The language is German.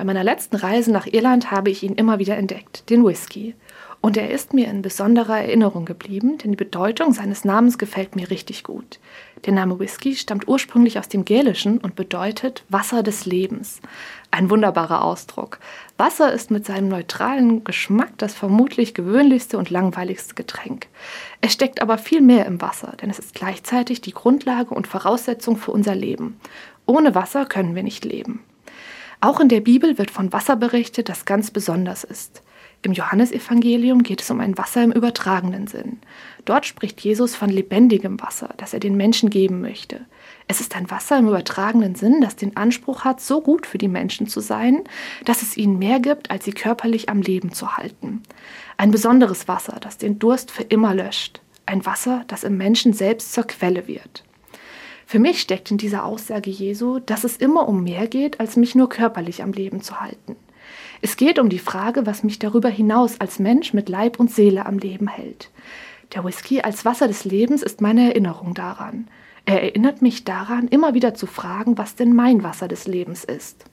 Bei meiner letzten Reise nach Irland habe ich ihn immer wieder entdeckt, den Whisky. Und er ist mir in besonderer Erinnerung geblieben, denn die Bedeutung seines Namens gefällt mir richtig gut. Der Name Whisky stammt ursprünglich aus dem Gälischen und bedeutet Wasser des Lebens. Ein wunderbarer Ausdruck. Wasser ist mit seinem neutralen Geschmack das vermutlich gewöhnlichste und langweiligste Getränk. Es steckt aber viel mehr im Wasser, denn es ist gleichzeitig die Grundlage und Voraussetzung für unser Leben. Ohne Wasser können wir nicht leben. Auch in der Bibel wird von Wasser berichtet, das ganz besonders ist. Im Johannesevangelium geht es um ein Wasser im übertragenen Sinn. Dort spricht Jesus von lebendigem Wasser, das er den Menschen geben möchte. Es ist ein Wasser im übertragenen Sinn, das den Anspruch hat, so gut für die Menschen zu sein, dass es ihnen mehr gibt, als sie körperlich am Leben zu halten. Ein besonderes Wasser, das den Durst für immer löscht. Ein Wasser, das im Menschen selbst zur Quelle wird. Für mich steckt in dieser Aussage Jesu, dass es immer um mehr geht, als mich nur körperlich am Leben zu halten. Es geht um die Frage, was mich darüber hinaus als Mensch mit Leib und Seele am Leben hält. Der Whisky als Wasser des Lebens ist meine Erinnerung daran. Er erinnert mich daran, immer wieder zu fragen, was denn mein Wasser des Lebens ist.